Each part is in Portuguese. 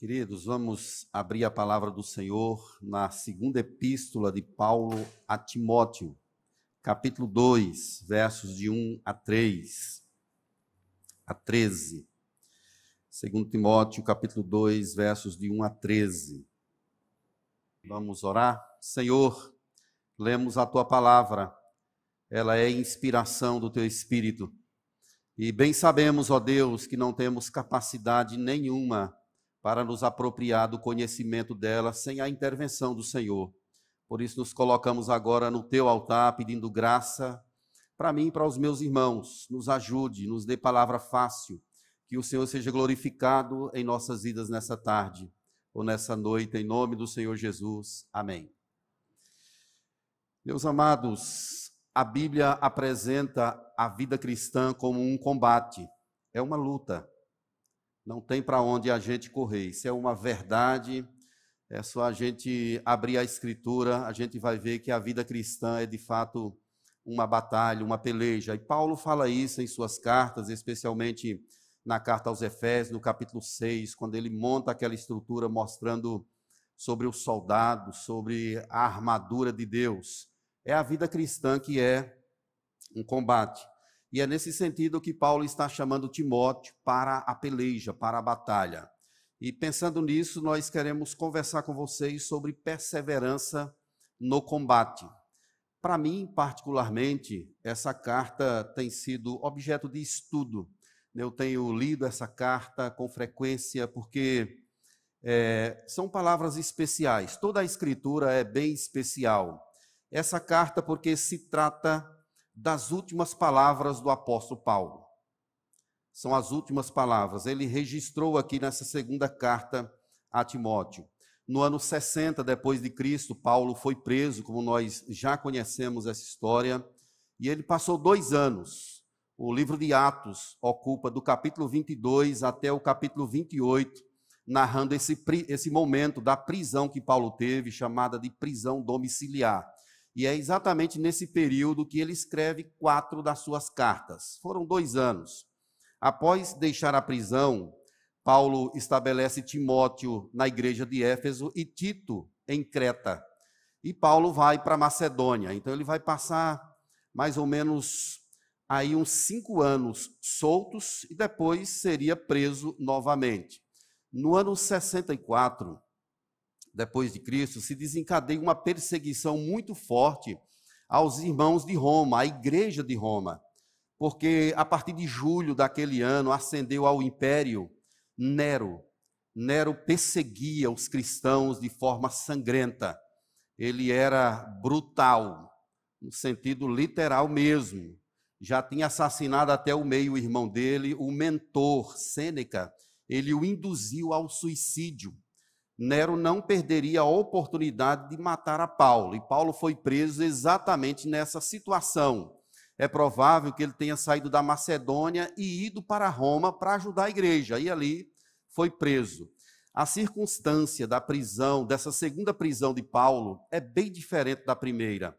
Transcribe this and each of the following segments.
Queridos, vamos abrir a palavra do Senhor na segunda epístola de Paulo a Timóteo, capítulo 2, versos de 1 a 3, a 13. Segundo Timóteo, capítulo 2, versos de 1 a 13. Vamos orar? Senhor, lemos a tua palavra. Ela é inspiração do teu espírito. E bem sabemos, ó Deus, que não temos capacidade nenhuma para nos apropriar do conhecimento dela sem a intervenção do Senhor. Por isso, nos colocamos agora no teu altar pedindo graça para mim e para os meus irmãos. Nos ajude, nos dê palavra fácil. Que o Senhor seja glorificado em nossas vidas nessa tarde ou nessa noite, em nome do Senhor Jesus. Amém. Meus amados, a Bíblia apresenta a vida cristã como um combate, é uma luta. Não tem para onde a gente correr. Isso é uma verdade. É só a gente abrir a escritura, a gente vai ver que a vida cristã é de fato uma batalha, uma peleja. E Paulo fala isso em suas cartas, especialmente na carta aos Efésios, no capítulo 6, quando ele monta aquela estrutura mostrando sobre o soldado, sobre a armadura de Deus. É a vida cristã que é um combate. E é nesse sentido que Paulo está chamando Timóteo para a peleja, para a batalha. E pensando nisso, nós queremos conversar com vocês sobre perseverança no combate. Para mim, particularmente, essa carta tem sido objeto de estudo. Eu tenho lido essa carta com frequência porque é, são palavras especiais. Toda a escritura é bem especial. Essa carta, porque se trata das últimas palavras do apóstolo Paulo. São as últimas palavras. Ele registrou aqui nessa segunda carta a Timóteo. No ano 60 depois de Cristo, Paulo foi preso, como nós já conhecemos essa história, e ele passou dois anos. O livro de Atos ocupa do capítulo 22 até o capítulo 28, narrando esse, esse momento da prisão que Paulo teve, chamada de prisão domiciliar. E é exatamente nesse período que ele escreve quatro das suas cartas. Foram dois anos. Após deixar a prisão, Paulo estabelece Timóteo na igreja de Éfeso e Tito em Creta. E Paulo vai para Macedônia. Então ele vai passar mais ou menos aí uns cinco anos soltos e depois seria preso novamente. No ano 64, depois de Cristo, se desencadeia uma perseguição muito forte aos irmãos de Roma, à igreja de Roma, porque a partir de julho daquele ano ascendeu ao império Nero. Nero perseguia os cristãos de forma sangrenta. Ele era brutal, no sentido literal mesmo. Já tinha assassinado até o meio-irmão dele, o mentor, Sêneca. Ele o induziu ao suicídio. Nero não perderia a oportunidade de matar a Paulo, e Paulo foi preso exatamente nessa situação. É provável que ele tenha saído da Macedônia e ido para Roma para ajudar a igreja, e ali foi preso. A circunstância da prisão, dessa segunda prisão de Paulo, é bem diferente da primeira.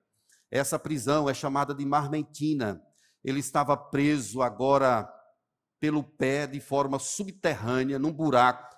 Essa prisão é chamada de Marmentina. Ele estava preso agora pelo pé de forma subterrânea, num buraco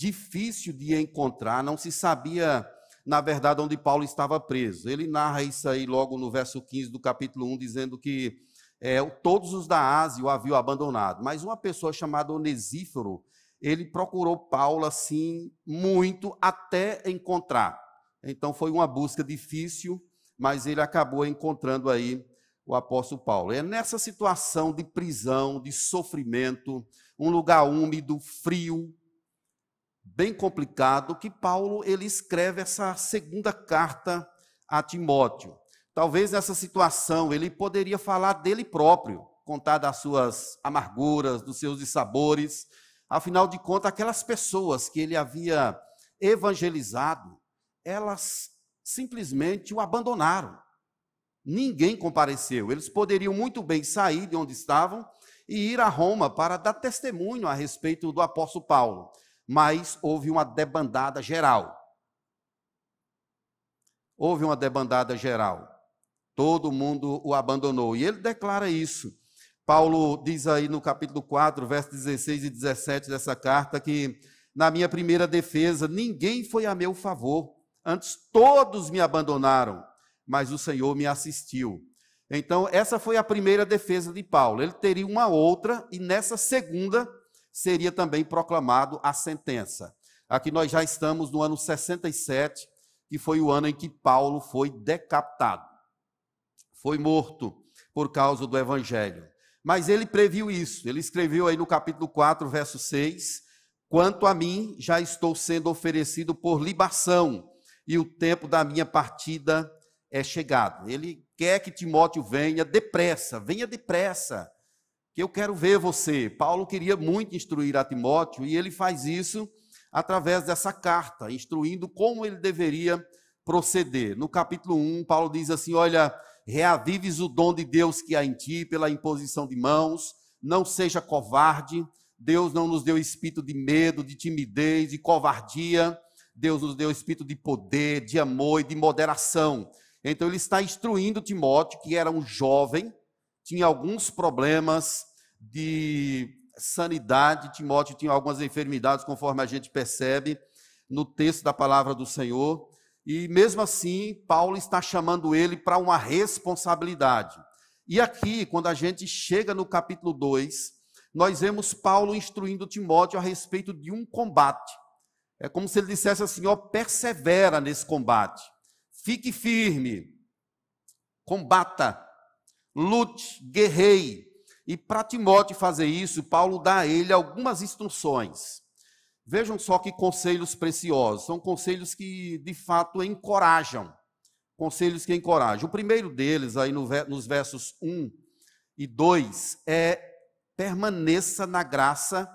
difícil de encontrar, não se sabia, na verdade, onde Paulo estava preso. Ele narra isso aí logo no verso 15 do capítulo 1, dizendo que é, todos os da Ásia o haviam abandonado, mas uma pessoa chamada Onesíforo, ele procurou Paulo assim muito até encontrar. Então foi uma busca difícil, mas ele acabou encontrando aí o apóstolo Paulo. É nessa situação de prisão, de sofrimento, um lugar úmido, frio, bem complicado que Paulo ele escreve essa segunda carta a Timóteo. Talvez nessa situação ele poderia falar dele próprio, contar das suas amarguras, dos seus dissabores. Afinal de contas, aquelas pessoas que ele havia evangelizado, elas simplesmente o abandonaram. Ninguém compareceu. Eles poderiam muito bem sair de onde estavam e ir a Roma para dar testemunho a respeito do apóstolo Paulo mas houve uma debandada geral. Houve uma debandada geral. Todo mundo o abandonou. E ele declara isso. Paulo diz aí no capítulo 4, versos 16 e 17 dessa carta, que na minha primeira defesa, ninguém foi a meu favor, antes todos me abandonaram, mas o Senhor me assistiu. Então, essa foi a primeira defesa de Paulo. Ele teria uma outra, e nessa segunda seria também proclamado a sentença. Aqui nós já estamos no ano 67, que foi o ano em que Paulo foi decapitado. Foi morto por causa do evangelho. Mas ele previu isso. Ele escreveu aí no capítulo 4, verso 6: Quanto a mim, já estou sendo oferecido por libação, e o tempo da minha partida é chegado. Ele quer que Timóteo venha depressa, venha depressa, que eu quero ver você. Paulo queria muito instruir a Timóteo, e ele faz isso através dessa carta, instruindo como ele deveria proceder. No capítulo 1, Paulo diz assim: Olha reavives o dom de Deus que há em ti pela imposição de mãos, não seja covarde. Deus não nos deu espírito de medo, de timidez, de covardia. Deus nos deu espírito de poder, de amor e de moderação. Então ele está instruindo Timóteo, que era um jovem, tinha alguns problemas de sanidade. Timóteo tinha algumas enfermidades, conforme a gente percebe no texto da palavra do Senhor. E mesmo assim, Paulo está chamando ele para uma responsabilidade. E aqui, quando a gente chega no capítulo 2, nós vemos Paulo instruindo Timóteo a respeito de um combate. É como se ele dissesse assim: ó, persevera nesse combate, fique firme, combata, lute, guerreie. E para Timóteo fazer isso, Paulo dá a ele algumas instruções. Vejam só que conselhos preciosos, são conselhos que de fato encorajam. Conselhos que encorajam. O primeiro deles, aí no, nos versos 1 e 2, é permaneça na graça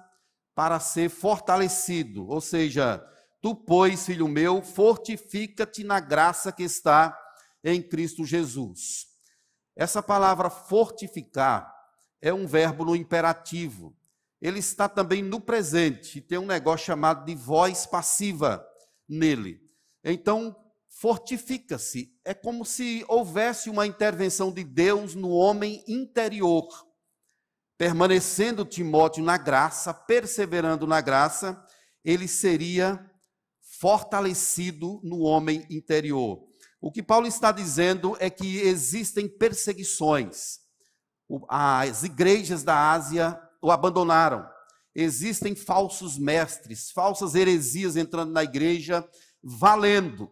para ser fortalecido. Ou seja, tu, pois, filho meu, fortifica-te na graça que está em Cristo Jesus. Essa palavra fortificar é um verbo no imperativo ele está também no presente, tem um negócio chamado de voz passiva nele. Então, fortifica-se. É como se houvesse uma intervenção de Deus no homem interior. Permanecendo Timóteo na graça, perseverando na graça, ele seria fortalecido no homem interior. O que Paulo está dizendo é que existem perseguições. As igrejas da Ásia o abandonaram. Existem falsos mestres, falsas heresias entrando na igreja, valendo.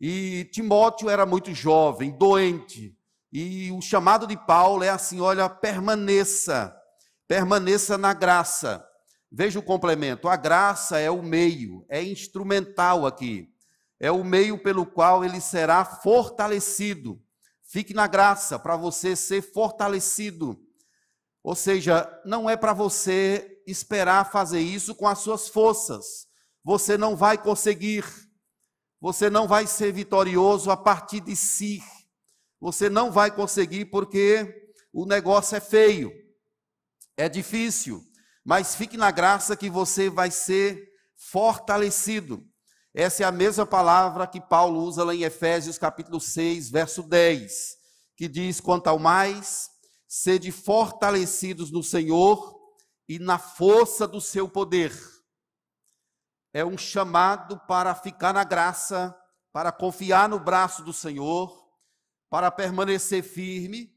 E Timóteo era muito jovem, doente. E o chamado de Paulo é assim: olha, permaneça, permaneça na graça. Veja o complemento: a graça é o meio, é instrumental aqui, é o meio pelo qual ele será fortalecido. Fique na graça para você ser fortalecido. Ou seja, não é para você esperar fazer isso com as suas forças. Você não vai conseguir. Você não vai ser vitorioso a partir de si. Você não vai conseguir porque o negócio é feio. É difícil. Mas fique na graça que você vai ser fortalecido. Essa é a mesma palavra que Paulo usa lá em Efésios capítulo 6, verso 10, que diz: quanto ao mais sede fortalecidos no Senhor e na força do seu poder. É um chamado para ficar na graça, para confiar no braço do Senhor, para permanecer firme,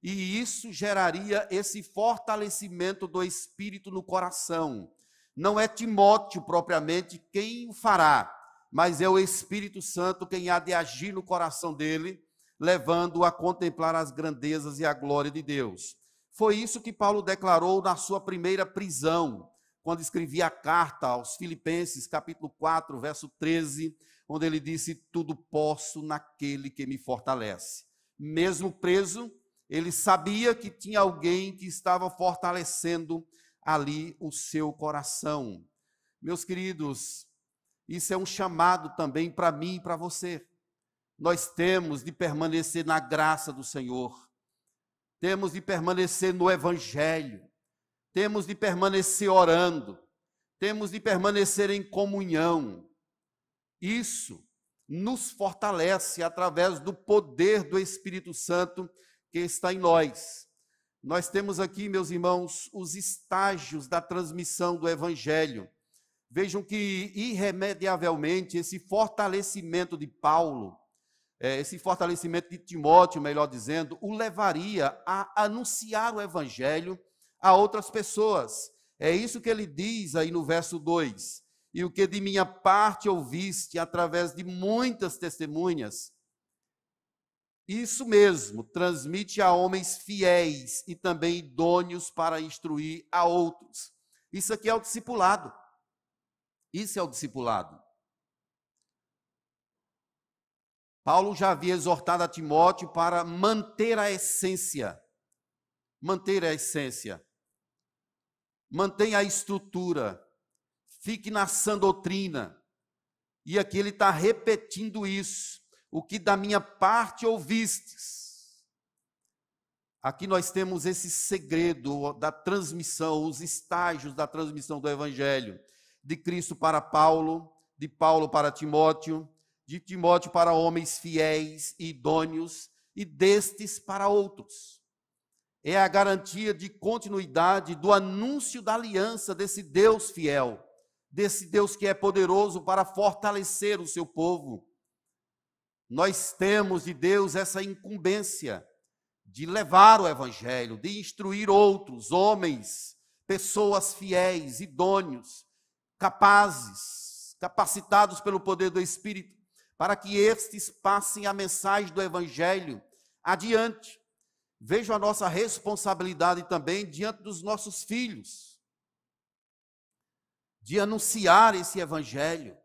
e isso geraria esse fortalecimento do espírito no coração. Não é Timóteo propriamente quem o fará, mas é o Espírito Santo quem há de agir no coração dele levando-o a contemplar as grandezas e a glória de Deus. Foi isso que Paulo declarou na sua primeira prisão, quando escrevia a carta aos Filipenses, capítulo 4, verso 13, onde ele disse: Tudo posso naquele que me fortalece. Mesmo preso, ele sabia que tinha alguém que estava fortalecendo ali o seu coração. Meus queridos, isso é um chamado também para mim e para você nós temos de permanecer na graça do Senhor, temos de permanecer no Evangelho, temos de permanecer orando, temos de permanecer em comunhão. Isso nos fortalece através do poder do Espírito Santo que está em nós. Nós temos aqui, meus irmãos, os estágios da transmissão do Evangelho. Vejam que, irremediavelmente, esse fortalecimento de Paulo, é, esse fortalecimento de Timóteo, melhor dizendo, o levaria a anunciar o evangelho a outras pessoas. É isso que ele diz aí no verso 2. E o que de minha parte ouviste através de muitas testemunhas, isso mesmo, transmite a homens fiéis e também idôneos para instruir a outros. Isso aqui é o discipulado. Isso é o discipulado. Paulo já havia exortado a Timóteo para manter a essência. Manter a essência. Mantenha a estrutura. Fique na sã doutrina. E aqui ele está repetindo isso. O que da minha parte ouvistes. Aqui nós temos esse segredo da transmissão, os estágios da transmissão do Evangelho de Cristo para Paulo, de Paulo para Timóteo, de Timóteo para homens fiéis e idôneos, e destes para outros. É a garantia de continuidade do anúncio da aliança desse Deus fiel, desse Deus que é poderoso para fortalecer o seu povo. Nós temos de Deus essa incumbência de levar o evangelho, de instruir outros, homens, pessoas fiéis, idôneos, capazes, capacitados pelo poder do Espírito, para que estes passem a mensagem do Evangelho adiante. Vejo a nossa responsabilidade também diante dos nossos filhos, de anunciar esse Evangelho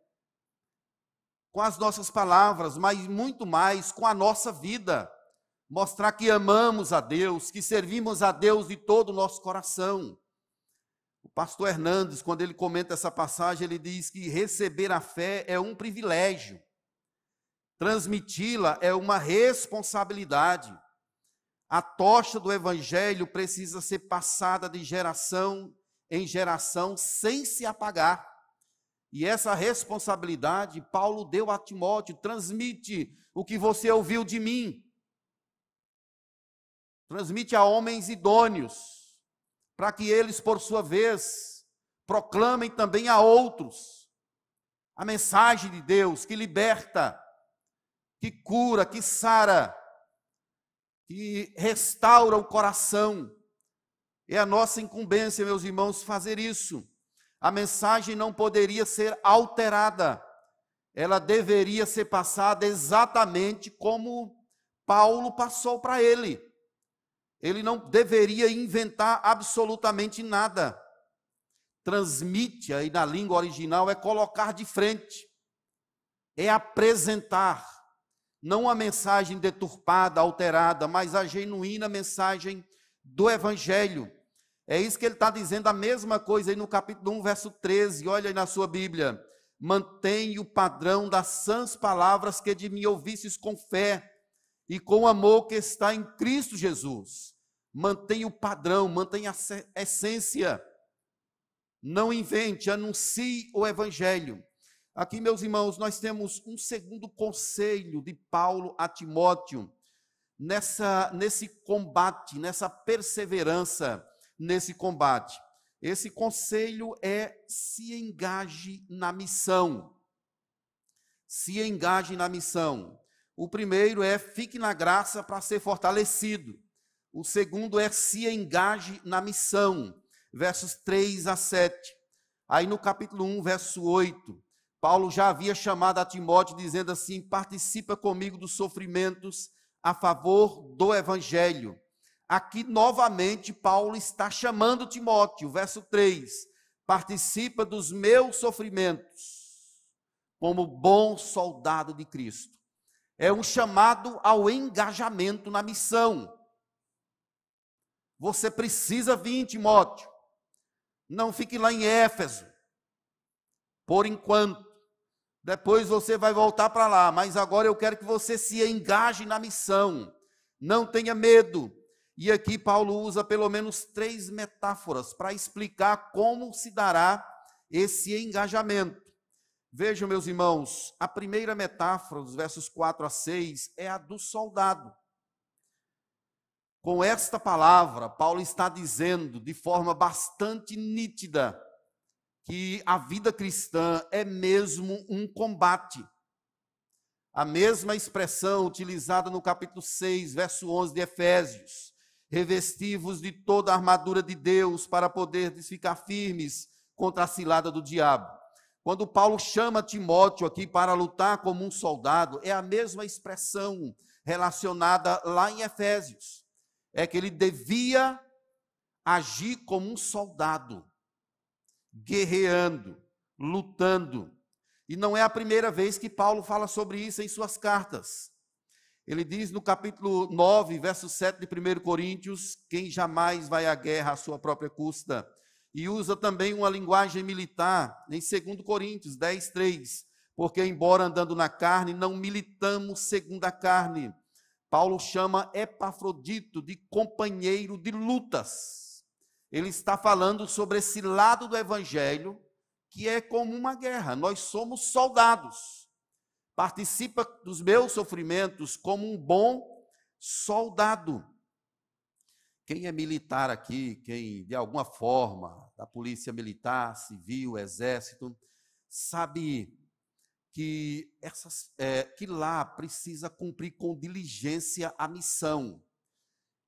com as nossas palavras, mas muito mais com a nossa vida. Mostrar que amamos a Deus, que servimos a Deus de todo o nosso coração. O pastor Hernandes, quando ele comenta essa passagem, ele diz que receber a fé é um privilégio, transmiti-la é uma responsabilidade. A tocha do evangelho precisa ser passada de geração em geração sem se apagar. E essa responsabilidade Paulo deu a Timóteo: transmite o que você ouviu de mim. Transmite a homens idôneos para que eles, por sua vez, proclamem também a outros a mensagem de Deus que liberta, que cura, que sara, que restaura o coração. É a nossa incumbência, meus irmãos, fazer isso. A mensagem não poderia ser alterada, ela deveria ser passada exatamente como Paulo passou para ele. Ele não deveria inventar absolutamente nada. Transmite aí na língua original é colocar de frente, é apresentar, não a mensagem deturpada, alterada, mas a genuína mensagem do Evangelho. É isso que ele está dizendo, a mesma coisa aí no capítulo 1, verso 13. Olha aí na sua Bíblia. Mantém o padrão das sãs palavras que de mim ouvistes com fé e com o amor que está em Cristo Jesus. Mantenha o padrão, mantenha a essência. Não invente, anuncie o evangelho. Aqui, meus irmãos, nós temos um segundo conselho de Paulo a Timóteo nessa nesse combate, nessa perseverança nesse combate. Esse conselho é se engaje na missão. Se engaje na missão. O primeiro é fique na graça para ser fortalecido. O segundo é se engaje na missão, versos 3 a 7. Aí no capítulo 1, verso 8, Paulo já havia chamado a Timóteo dizendo assim: participa comigo dos sofrimentos a favor do evangelho. Aqui novamente Paulo está chamando Timóteo, verso 3: participa dos meus sofrimentos como bom soldado de Cristo é um chamado ao engajamento na missão. Você precisa vir, Timóteo. Não fique lá em Éfeso. Por enquanto. Depois você vai voltar para lá. Mas agora eu quero que você se engaje na missão. Não tenha medo. E aqui Paulo usa pelo menos três metáforas para explicar como se dará esse engajamento. Vejam, meus irmãos, a primeira metáfora, dos versos 4 a 6, é a do soldado. Com esta palavra, Paulo está dizendo de forma bastante nítida que a vida cristã é mesmo um combate. A mesma expressão utilizada no capítulo 6, verso 11 de Efésios. Revestivos de toda a armadura de Deus para poder ficar firmes contra a cilada do diabo. Quando Paulo chama Timóteo aqui para lutar como um soldado, é a mesma expressão relacionada lá em Efésios. É que ele devia agir como um soldado, guerreando, lutando. E não é a primeira vez que Paulo fala sobre isso em suas cartas. Ele diz no capítulo 9, verso 7 de 1 Coríntios: quem jamais vai à guerra à sua própria custa. E usa também uma linguagem militar em 2 Coríntios 10, 3. Porque, embora andando na carne, não militamos segundo a carne. Paulo chama Epafrodito de companheiro de lutas. Ele está falando sobre esse lado do evangelho que é como uma guerra. Nós somos soldados. Participa dos meus sofrimentos como um bom soldado. Quem é militar aqui, quem de alguma forma, da polícia militar, civil, exército, sabe que, essas, é, que lá precisa cumprir com diligência a missão.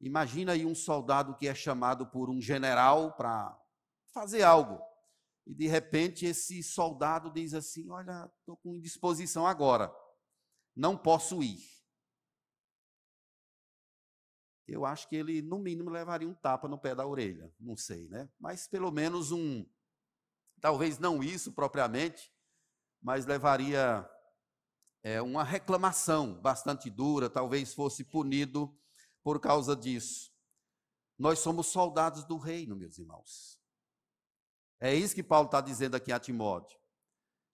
Imagina aí um soldado que é chamado por um general para fazer algo e de repente esse soldado diz assim: Olha, estou com indisposição agora, não posso ir. Eu acho que ele, no mínimo, levaria um tapa no pé da orelha, não sei, né? Mas pelo menos um, talvez não isso propriamente, mas levaria é, uma reclamação bastante dura, talvez fosse punido por causa disso. Nós somos soldados do reino, meus irmãos. É isso que Paulo está dizendo aqui a Timóteo.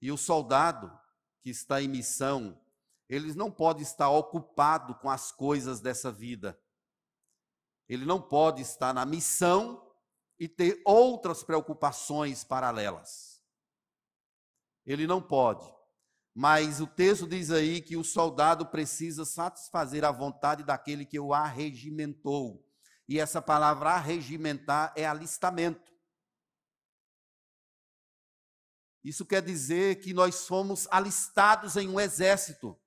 E o soldado que está em missão, ele não pode estar ocupado com as coisas dessa vida. Ele não pode estar na missão e ter outras preocupações paralelas. Ele não pode. Mas o texto diz aí que o soldado precisa satisfazer a vontade daquele que o arregimentou. E essa palavra arregimentar é alistamento. Isso quer dizer que nós fomos alistados em um exército.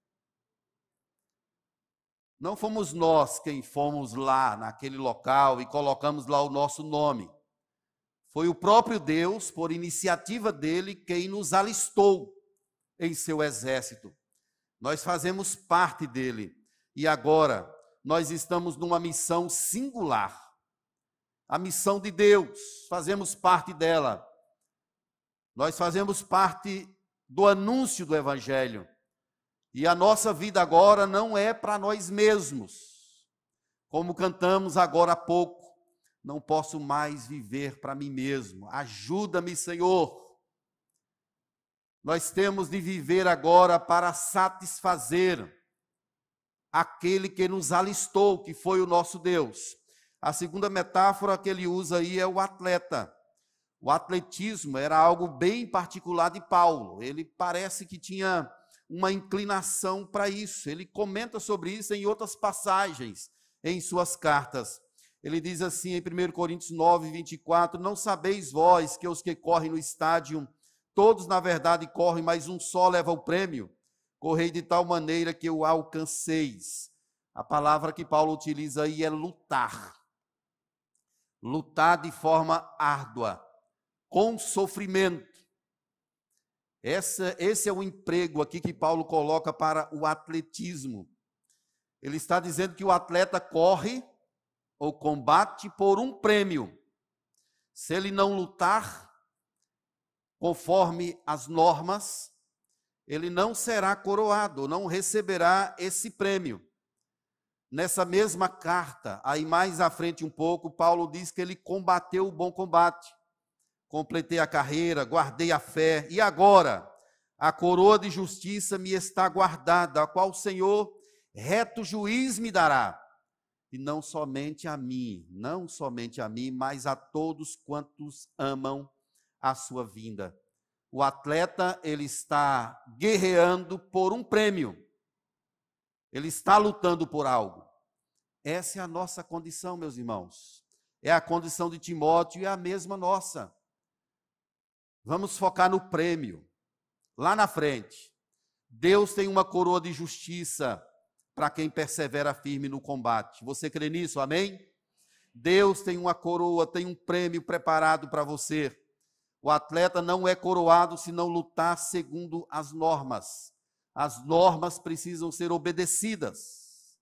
Não fomos nós quem fomos lá naquele local e colocamos lá o nosso nome. Foi o próprio Deus, por iniciativa dele, quem nos alistou em seu exército. Nós fazemos parte dele. E agora, nós estamos numa missão singular. A missão de Deus, fazemos parte dela. Nós fazemos parte do anúncio do Evangelho. E a nossa vida agora não é para nós mesmos. Como cantamos agora há pouco, não posso mais viver para mim mesmo. Ajuda-me, Senhor. Nós temos de viver agora para satisfazer aquele que nos alistou, que foi o nosso Deus. A segunda metáfora que ele usa aí é o atleta. O atletismo era algo bem particular de Paulo. Ele parece que tinha uma inclinação para isso. Ele comenta sobre isso em outras passagens em suas cartas. Ele diz assim em 1 Coríntios 9, 24: Não sabeis vós que os que correm no estádio, todos na verdade correm, mas um só leva o prêmio? Correi de tal maneira que o alcanceis. A palavra que Paulo utiliza aí é lutar. Lutar de forma árdua com sofrimento. Essa, esse é o emprego aqui que Paulo coloca para o atletismo. Ele está dizendo que o atleta corre ou combate por um prêmio. Se ele não lutar conforme as normas, ele não será coroado, não receberá esse prêmio. Nessa mesma carta, aí mais à frente um pouco, Paulo diz que ele combateu o bom combate completei a carreira, guardei a fé, e agora a coroa de justiça me está guardada, a qual o Senhor, reto juiz, me dará. E não somente a mim, não somente a mim, mas a todos quantos amam a sua vinda. O atleta, ele está guerreando por um prêmio. Ele está lutando por algo. Essa é a nossa condição, meus irmãos. É a condição de Timóteo e é a mesma nossa. Vamos focar no prêmio. Lá na frente, Deus tem uma coroa de justiça para quem persevera firme no combate. Você crê nisso? Amém? Deus tem uma coroa, tem um prêmio preparado para você. O atleta não é coroado se não lutar segundo as normas. As normas precisam ser obedecidas.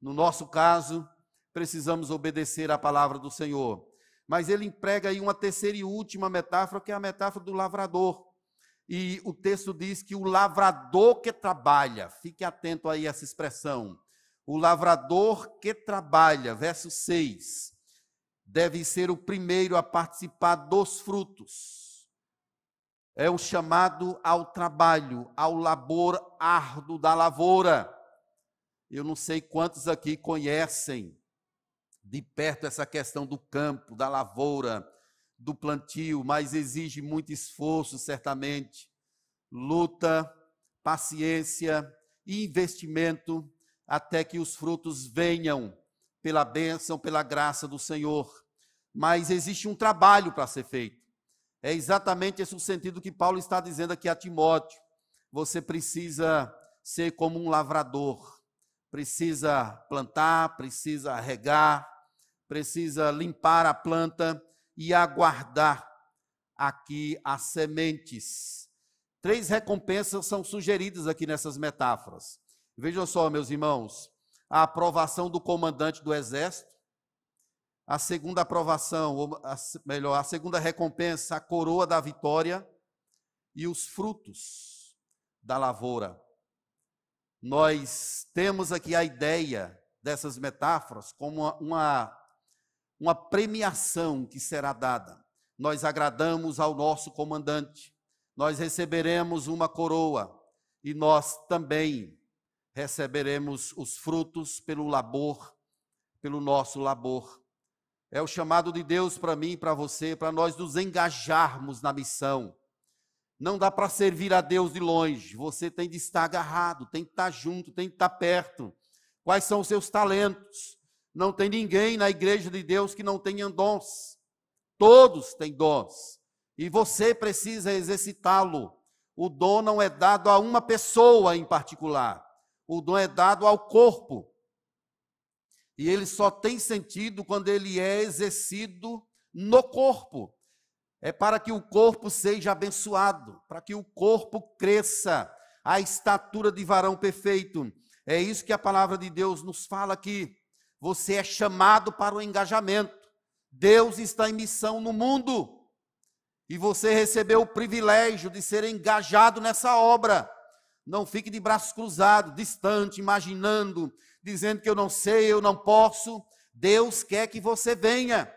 No nosso caso, precisamos obedecer à palavra do Senhor. Mas ele emprega aí uma terceira e última metáfora, que é a metáfora do lavrador. E o texto diz que o lavrador que trabalha, fique atento aí a essa expressão. O lavrador que trabalha, verso 6, deve ser o primeiro a participar dos frutos. É o chamado ao trabalho, ao labor árduo da lavoura. Eu não sei quantos aqui conhecem de perto essa questão do campo, da lavoura, do plantio, mas exige muito esforço, certamente, luta, paciência e investimento até que os frutos venham pela bênção, pela graça do Senhor. Mas existe um trabalho para ser feito. É exatamente esse o sentido que Paulo está dizendo aqui a Timóteo. Você precisa ser como um lavrador, precisa plantar, precisa regar, precisa limpar a planta e aguardar aqui as sementes. Três recompensas são sugeridas aqui nessas metáforas. Vejam só, meus irmãos, a aprovação do comandante do exército, a segunda aprovação, ou a, melhor, a segunda recompensa, a coroa da vitória e os frutos da lavoura. Nós temos aqui a ideia dessas metáforas como uma, uma premiação que será dada. Nós agradamos ao nosso comandante, nós receberemos uma coroa e nós também receberemos os frutos pelo labor, pelo nosso labor. É o chamado de Deus para mim para você, para nós nos engajarmos na missão. Não dá para servir a Deus de longe, você tem de estar agarrado, tem que estar junto, tem que estar perto. Quais são os seus talentos? Não tem ninguém na igreja de Deus que não tenha dons. Todos têm dons. E você precisa exercitá-lo. O dom não é dado a uma pessoa em particular. O dom é dado ao corpo. E ele só tem sentido quando ele é exercido no corpo. É para que o corpo seja abençoado, para que o corpo cresça à estatura de varão perfeito. É isso que a palavra de Deus nos fala aqui. Você é chamado para o engajamento. Deus está em missão no mundo. E você recebeu o privilégio de ser engajado nessa obra. Não fique de braços cruzados, distante, imaginando, dizendo que eu não sei, eu não posso. Deus quer que você venha.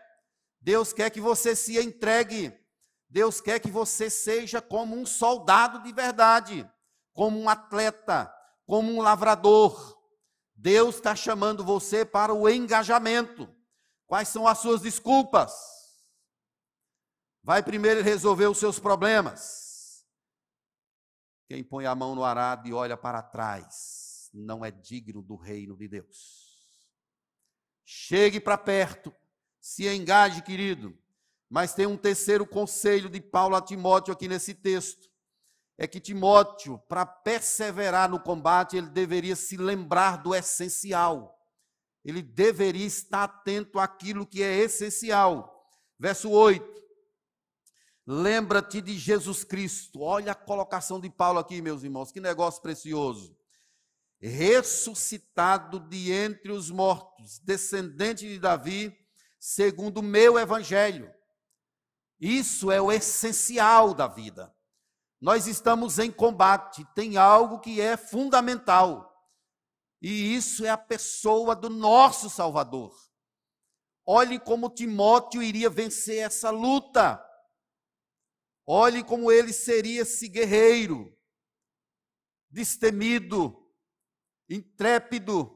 Deus quer que você se entregue. Deus quer que você seja como um soldado de verdade, como um atleta, como um lavrador, Deus está chamando você para o engajamento. Quais são as suas desculpas? Vai primeiro resolver os seus problemas. Quem põe a mão no arado e olha para trás não é digno do reino de Deus. Chegue para perto, se engaje, querido. Mas tem um terceiro conselho de Paulo a Timóteo aqui nesse texto é que Timóteo, para perseverar no combate, ele deveria se lembrar do essencial. Ele deveria estar atento àquilo que é essencial. Verso 8. Lembra-te de Jesus Cristo. Olha a colocação de Paulo aqui, meus irmãos, que negócio precioso. Ressuscitado de entre os mortos, descendente de Davi, segundo o meu evangelho. Isso é o essencial da vida. Nós estamos em combate, tem algo que é fundamental. E isso é a pessoa do nosso Salvador. Olhe como Timóteo iria vencer essa luta. Olhe como ele seria esse guerreiro, destemido, intrépido.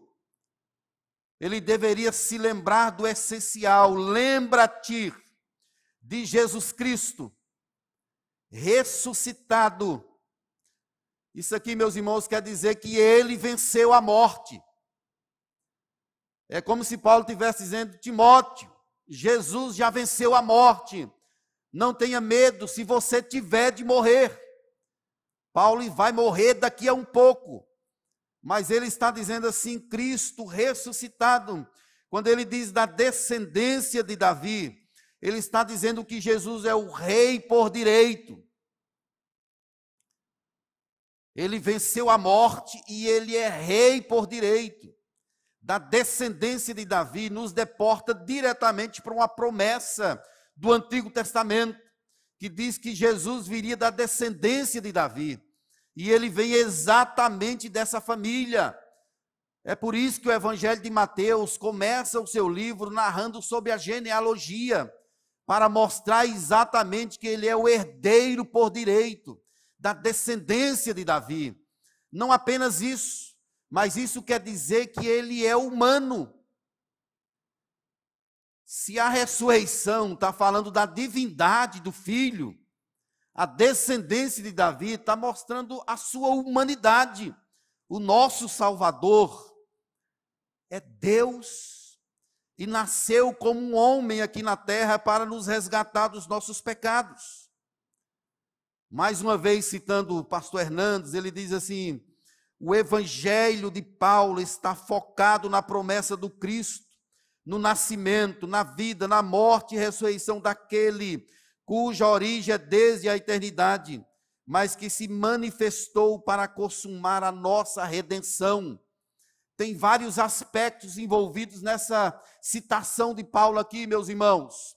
Ele deveria se lembrar do essencial. Lembra-te de Jesus Cristo ressuscitado. Isso aqui, meus irmãos, quer dizer que ele venceu a morte. É como se Paulo estivesse dizendo, Timóteo, Jesus já venceu a morte. Não tenha medo se você tiver de morrer. Paulo vai morrer daqui a um pouco. Mas ele está dizendo assim: Cristo ressuscitado. Quando ele diz da descendência de Davi, ele está dizendo que Jesus é o rei por direito. Ele venceu a morte e ele é rei por direito. Da descendência de Davi, nos deporta diretamente para uma promessa do Antigo Testamento, que diz que Jesus viria da descendência de Davi. E ele vem exatamente dessa família. É por isso que o Evangelho de Mateus começa o seu livro narrando sobre a genealogia, para mostrar exatamente que ele é o herdeiro por direito da descendência de Davi. Não apenas isso, mas isso quer dizer que ele é humano. Se a ressurreição está falando da divindade do filho, a descendência de Davi está mostrando a sua humanidade. O nosso Salvador é Deus e nasceu como um homem aqui na terra para nos resgatar dos nossos pecados. Mais uma vez, citando o pastor Hernandes, ele diz assim: o evangelho de Paulo está focado na promessa do Cristo, no nascimento, na vida, na morte e ressurreição daquele cuja origem é desde a eternidade, mas que se manifestou para consumar a nossa redenção. Tem vários aspectos envolvidos nessa citação de Paulo aqui, meus irmãos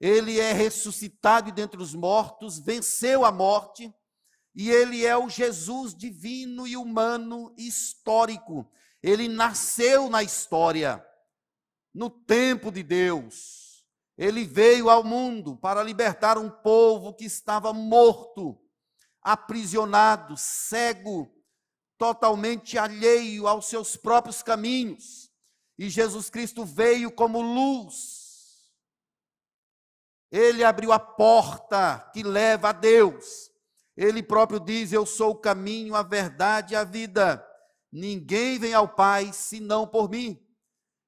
ele é ressuscitado dentre os mortos, venceu a morte, e ele é o Jesus divino e humano histórico. Ele nasceu na história, no tempo de Deus. Ele veio ao mundo para libertar um povo que estava morto, aprisionado, cego, totalmente alheio aos seus próprios caminhos. E Jesus Cristo veio como luz ele abriu a porta que leva a Deus. Ele próprio diz: Eu sou o caminho, a verdade e a vida. Ninguém vem ao Pai senão por mim.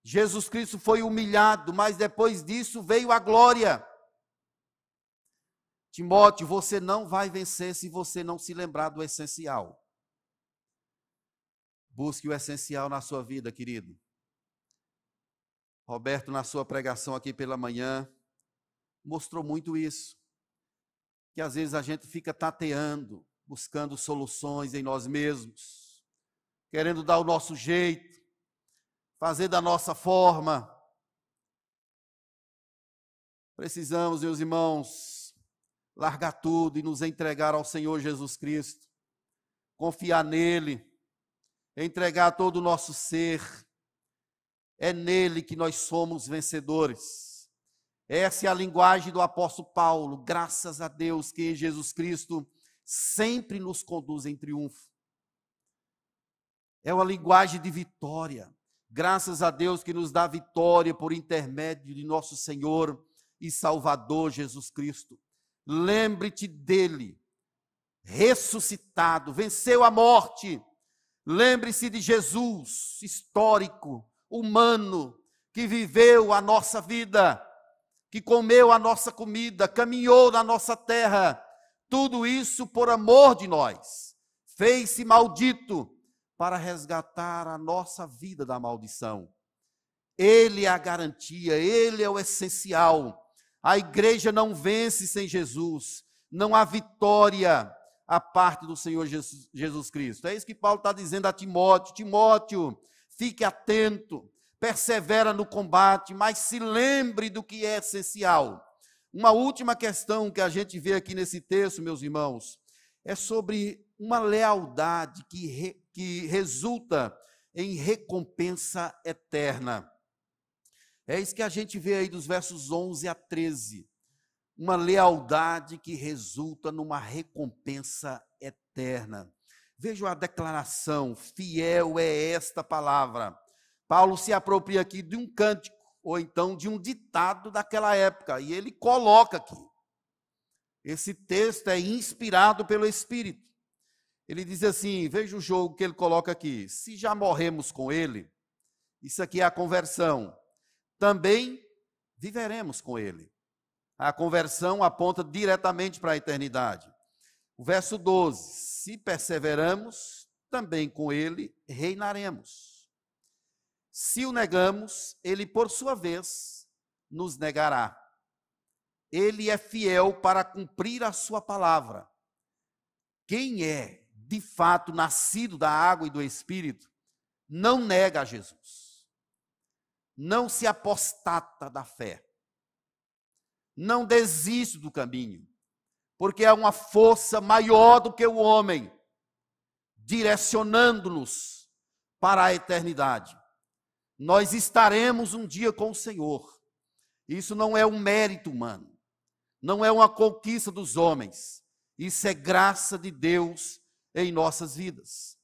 Jesus Cristo foi humilhado, mas depois disso veio a glória. Timóteo, você não vai vencer se você não se lembrar do essencial. Busque o essencial na sua vida, querido. Roberto, na sua pregação aqui pela manhã, mostrou muito isso. Que às vezes a gente fica tateando, buscando soluções em nós mesmos, querendo dar o nosso jeito, fazer da nossa forma. Precisamos, meus irmãos, largar tudo e nos entregar ao Senhor Jesus Cristo, confiar nele, entregar todo o nosso ser. É nele que nós somos vencedores. Essa é a linguagem do apóstolo Paulo. Graças a Deus que Jesus Cristo sempre nos conduz em triunfo. É uma linguagem de vitória. Graças a Deus que nos dá vitória por intermédio de nosso Senhor e Salvador Jesus Cristo. Lembre-te dele, ressuscitado, venceu a morte. Lembre-se de Jesus, histórico, humano, que viveu a nossa vida que comeu a nossa comida, caminhou na nossa terra, tudo isso por amor de nós, fez-se maldito para resgatar a nossa vida da maldição. Ele é a garantia, ele é o essencial. A igreja não vence sem Jesus, não há vitória a parte do Senhor Jesus, Jesus Cristo. É isso que Paulo está dizendo a Timóteo: Timóteo, fique atento, persevera no combate, mas se lembre do que é essencial. Uma última questão que a gente vê aqui nesse texto, meus irmãos, é sobre uma lealdade que, re, que resulta em recompensa eterna. É isso que a gente vê aí dos versos 11 a 13. Uma lealdade que resulta numa recompensa eterna. Vejam a declaração: fiel é esta palavra. Paulo se apropria aqui de um cântico, ou então de um ditado daquela época, e ele coloca aqui. Esse texto é inspirado pelo Espírito. Ele diz assim: veja o jogo que ele coloca aqui. Se já morremos com ele, isso aqui é a conversão, também viveremos com ele. A conversão aponta diretamente para a eternidade. O verso 12: Se perseveramos, também com ele reinaremos. Se o negamos, ele, por sua vez, nos negará. Ele é fiel para cumprir a sua palavra. Quem é, de fato, nascido da água e do espírito, não nega a Jesus. Não se apostata da fé. Não desiste do caminho, porque é uma força maior do que o homem, direcionando-nos para a eternidade. Nós estaremos um dia com o Senhor. Isso não é um mérito humano, não é uma conquista dos homens. Isso é graça de Deus em nossas vidas.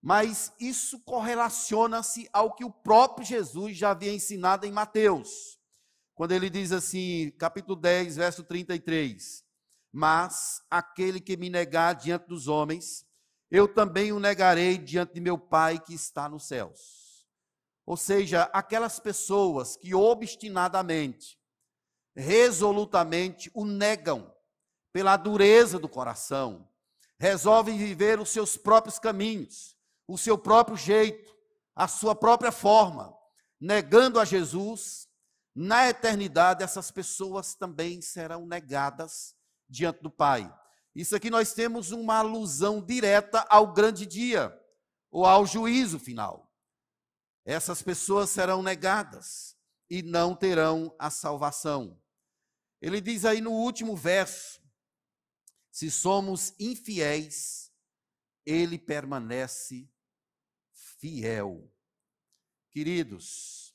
Mas isso correlaciona-se ao que o próprio Jesus já havia ensinado em Mateus, quando ele diz assim, capítulo 10, verso 33: Mas aquele que me negar diante dos homens, eu também o negarei diante de meu Pai que está nos céus. Ou seja, aquelas pessoas que obstinadamente, resolutamente o negam pela dureza do coração, resolvem viver os seus próprios caminhos, o seu próprio jeito, a sua própria forma, negando a Jesus, na eternidade essas pessoas também serão negadas diante do Pai. Isso aqui nós temos uma alusão direta ao grande dia, ou ao juízo final. Essas pessoas serão negadas e não terão a salvação. Ele diz aí no último verso: se somos infiéis, ele permanece fiel. Queridos,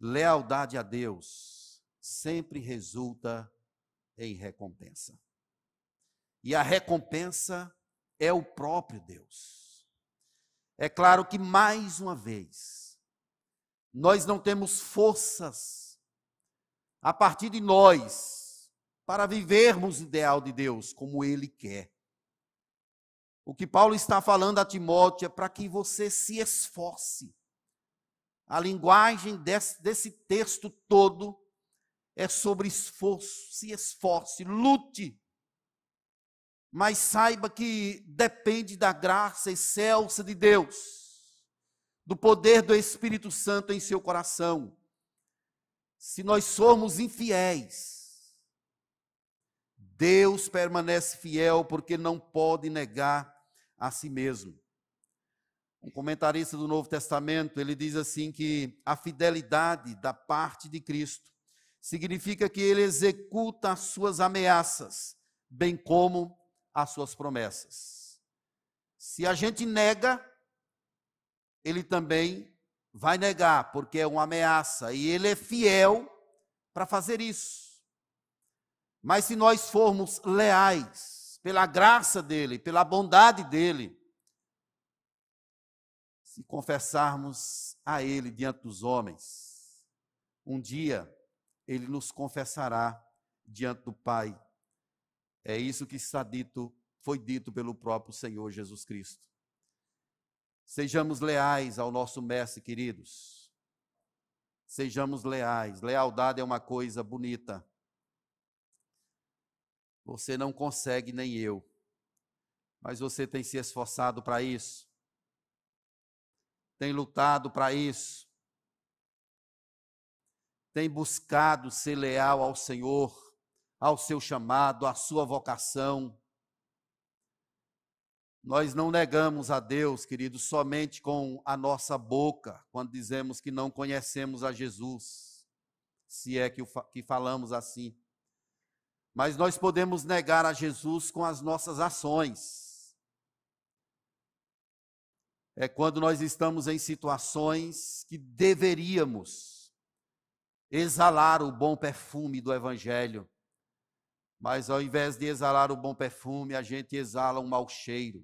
lealdade a Deus sempre resulta em recompensa. E a recompensa é o próprio Deus. É claro que, mais uma vez, nós não temos forças a partir de nós para vivermos o ideal de Deus como Ele quer. O que Paulo está falando a Timóteo é para que você se esforce. A linguagem desse, desse texto todo é sobre esforço. Se esforce, lute. Mas saiba que depende da graça excelsa de Deus, do poder do Espírito Santo em seu coração. Se nós somos infiéis, Deus permanece fiel porque não pode negar a si mesmo. Um comentarista do Novo Testamento, ele diz assim que a fidelidade da parte de Cristo significa que ele executa as suas ameaças, bem como as suas promessas. Se a gente nega, ele também vai negar, porque é uma ameaça, e ele é fiel para fazer isso. Mas se nós formos leais, pela graça dele, pela bondade dele, se confessarmos a ele diante dos homens, um dia ele nos confessará diante do Pai. É isso que está dito, foi dito pelo próprio Senhor Jesus Cristo. Sejamos leais ao nosso mestre, queridos. Sejamos leais. Lealdade é uma coisa bonita. Você não consegue, nem eu. Mas você tem se esforçado para isso. Tem lutado para isso. Tem buscado ser leal ao Senhor, ao seu chamado, à sua vocação. Nós não negamos a Deus, queridos, somente com a nossa boca, quando dizemos que não conhecemos a Jesus, se é que, que falamos assim. Mas nós podemos negar a Jesus com as nossas ações. É quando nós estamos em situações que deveríamos exalar o bom perfume do Evangelho, mas ao invés de exalar o bom perfume, a gente exala um mau cheiro.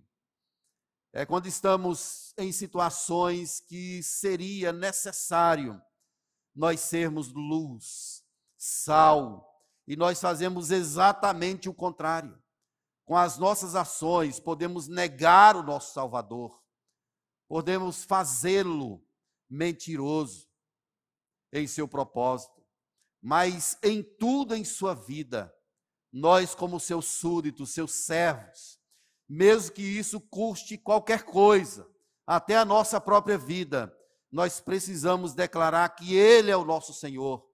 É quando estamos em situações que seria necessário nós sermos luz, sal, e nós fazemos exatamente o contrário. Com as nossas ações, podemos negar o nosso Salvador, podemos fazê-lo mentiroso em seu propósito, mas em tudo em sua vida, nós, como seus súditos, seus servos, mesmo que isso custe qualquer coisa, até a nossa própria vida, nós precisamos declarar que Ele é o nosso Senhor.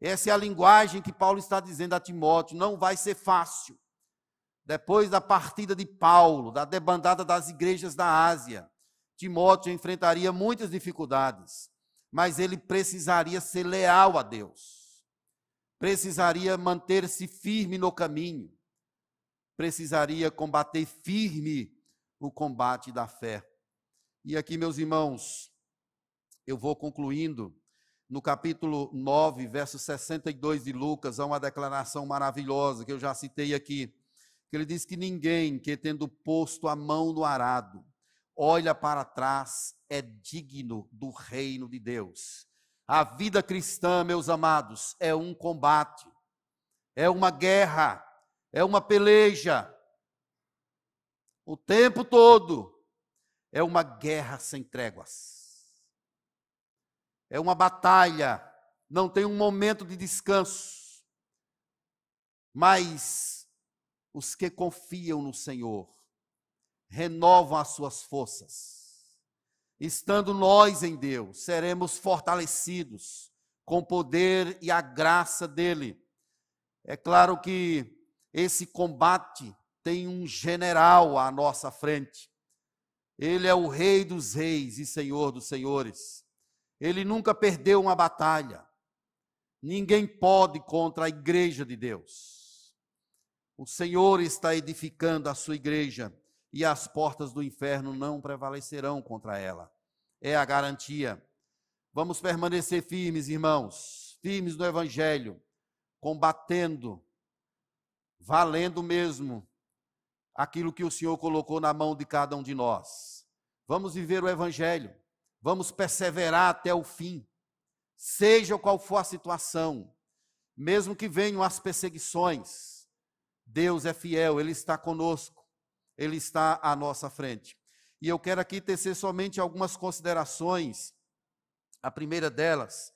Essa é a linguagem que Paulo está dizendo a Timóteo. Não vai ser fácil. Depois da partida de Paulo, da debandada das igrejas da Ásia, Timóteo enfrentaria muitas dificuldades, mas ele precisaria ser leal a Deus, precisaria manter-se firme no caminho, precisaria combater firme o combate da fé. E aqui, meus irmãos, eu vou concluindo. No capítulo 9, verso 62 de Lucas, há uma declaração maravilhosa que eu já citei aqui que ele diz que ninguém que tendo posto a mão no arado, olha para trás, é digno do reino de Deus. A vida cristã, meus amados, é um combate, é uma guerra, é uma peleja. O tempo todo é uma guerra sem tréguas. É uma batalha, não tem um momento de descanso. Mas os que confiam no Senhor renovam as suas forças. Estando nós em Deus, seremos fortalecidos com o poder e a graça dele. É claro que esse combate tem um general à nossa frente. Ele é o Rei dos Reis e Senhor dos Senhores. Ele nunca perdeu uma batalha. Ninguém pode contra a igreja de Deus. O Senhor está edificando a sua igreja e as portas do inferno não prevalecerão contra ela. É a garantia. Vamos permanecer firmes, irmãos, firmes no Evangelho, combatendo, valendo mesmo aquilo que o Senhor colocou na mão de cada um de nós. Vamos viver o Evangelho, vamos perseverar até o fim, seja qual for a situação, mesmo que venham as perseguições Deus é fiel, Ele está conosco, Ele está à nossa frente. E eu quero aqui tecer somente algumas considerações. A primeira delas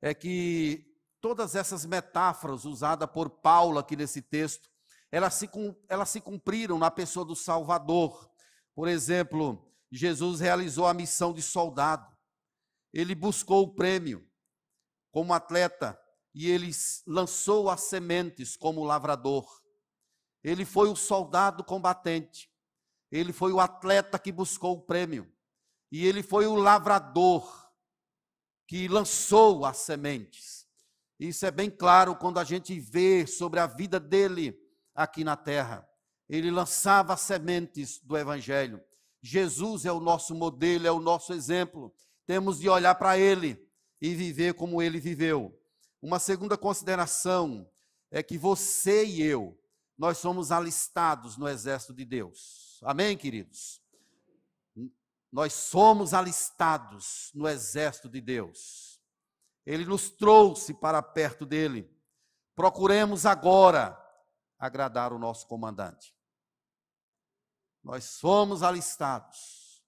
é que todas essas metáforas usadas por Paulo aqui nesse texto, elas se, elas se cumpriram na pessoa do Salvador. Por exemplo, Jesus realizou a missão de soldado. Ele buscou o prêmio como atleta e ele lançou as sementes como lavrador. Ele foi o soldado combatente. Ele foi o atleta que buscou o prêmio. E ele foi o lavrador que lançou as sementes. Isso é bem claro quando a gente vê sobre a vida dele aqui na terra. Ele lançava as sementes do evangelho. Jesus é o nosso modelo, é o nosso exemplo. Temos de olhar para ele e viver como ele viveu. Uma segunda consideração é que você e eu nós somos alistados no exército de Deus. Amém, queridos? Nós somos alistados no exército de Deus. Ele nos trouxe para perto dele. Procuremos agora agradar o nosso comandante. Nós somos alistados.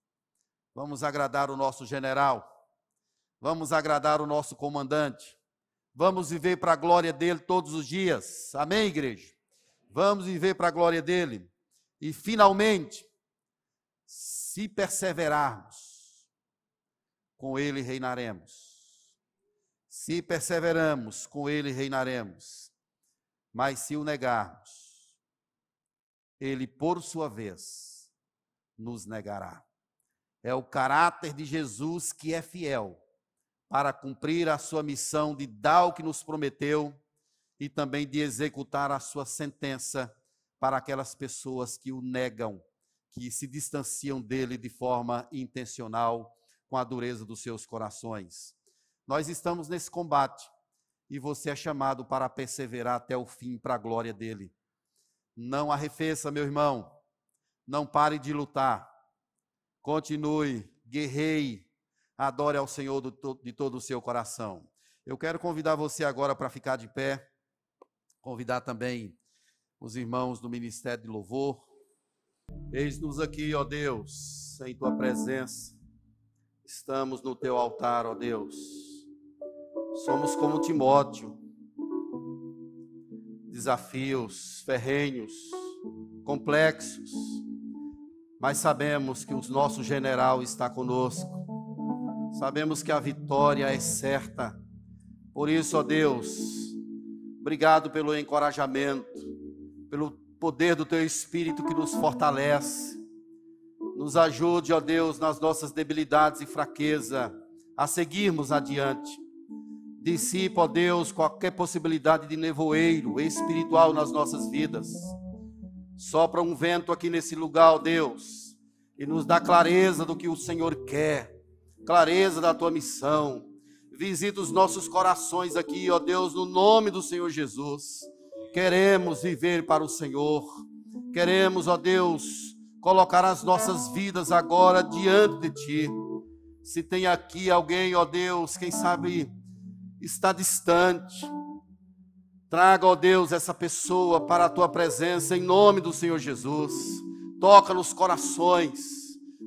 Vamos agradar o nosso general. Vamos agradar o nosso comandante. Vamos viver para a glória dele todos os dias. Amém, igreja? Vamos viver para a glória dele. E finalmente, se perseverarmos, com ele reinaremos. Se perseveramos, com ele reinaremos. Mas se o negarmos, ele, por sua vez, nos negará. É o caráter de Jesus que é fiel para cumprir a sua missão de dar o que nos prometeu e também de executar a sua sentença para aquelas pessoas que o negam, que se distanciam dele de forma intencional, com a dureza dos seus corações. Nós estamos nesse combate e você é chamado para perseverar até o fim para a glória dele. Não arrefeça, meu irmão. Não pare de lutar. Continue, guerreie, adore ao Senhor de todo o seu coração. Eu quero convidar você agora para ficar de pé. Convidar também os irmãos do Ministério de Louvor. Eis-nos aqui, ó Deus, em tua presença. Estamos no teu altar, ó Deus. Somos como Timóteo, desafios ferrenhos, complexos, mas sabemos que o nosso general está conosco, sabemos que a vitória é certa. Por isso, ó Deus, obrigado pelo encorajamento, pelo poder do Teu Espírito que nos fortalece. Nos ajude, ó Deus, nas nossas debilidades e fraqueza, a seguirmos adiante. Dissipa, ó Deus, qualquer possibilidade de nevoeiro espiritual nas nossas vidas. Sopra um vento aqui nesse lugar, ó Deus, e nos dá clareza do que o Senhor quer, clareza da tua missão. Visita os nossos corações aqui, ó Deus, no nome do Senhor Jesus. Queremos viver para o Senhor. Queremos, ó Deus, colocar as nossas vidas agora diante de Ti. Se tem aqui alguém, ó Deus, quem sabe está distante, traga, ó Deus, essa pessoa para a Tua presença em nome do Senhor Jesus. Toca nos corações.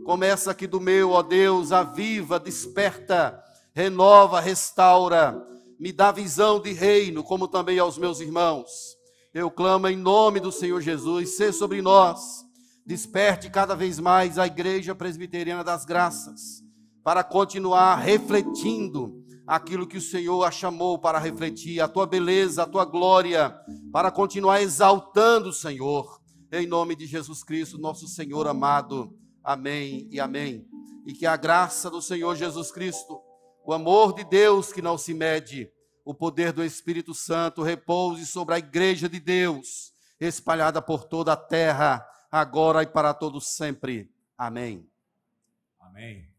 Começa aqui do meu, ó Deus, aviva, desperta, renova, restaura. Me dá visão de reino, como também aos meus irmãos. Eu clamo em nome do Senhor Jesus, ser sobre nós Desperte cada vez mais a Igreja Presbiteriana das Graças para continuar refletindo aquilo que o Senhor a chamou para refletir, a tua beleza, a tua glória, para continuar exaltando o Senhor. Em nome de Jesus Cristo, nosso Senhor amado. Amém e amém. E que a graça do Senhor Jesus Cristo, o amor de Deus que não se mede, o poder do Espírito Santo repouse sobre a igreja de Deus, espalhada por toda a terra agora e para todos sempre. Amém. Amém.